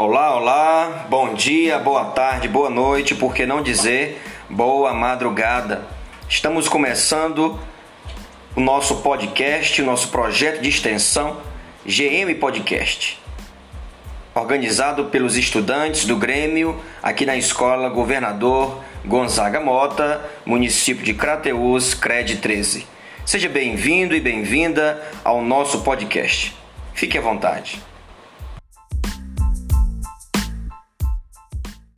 Olá, olá, bom dia, boa tarde, boa noite, por que não dizer boa madrugada? Estamos começando o nosso podcast, o nosso projeto de extensão GM Podcast, organizado pelos estudantes do Grêmio aqui na Escola Governador Gonzaga Mota, município de Crateús, CRED 13. Seja bem-vindo e bem-vinda ao nosso podcast. Fique à vontade.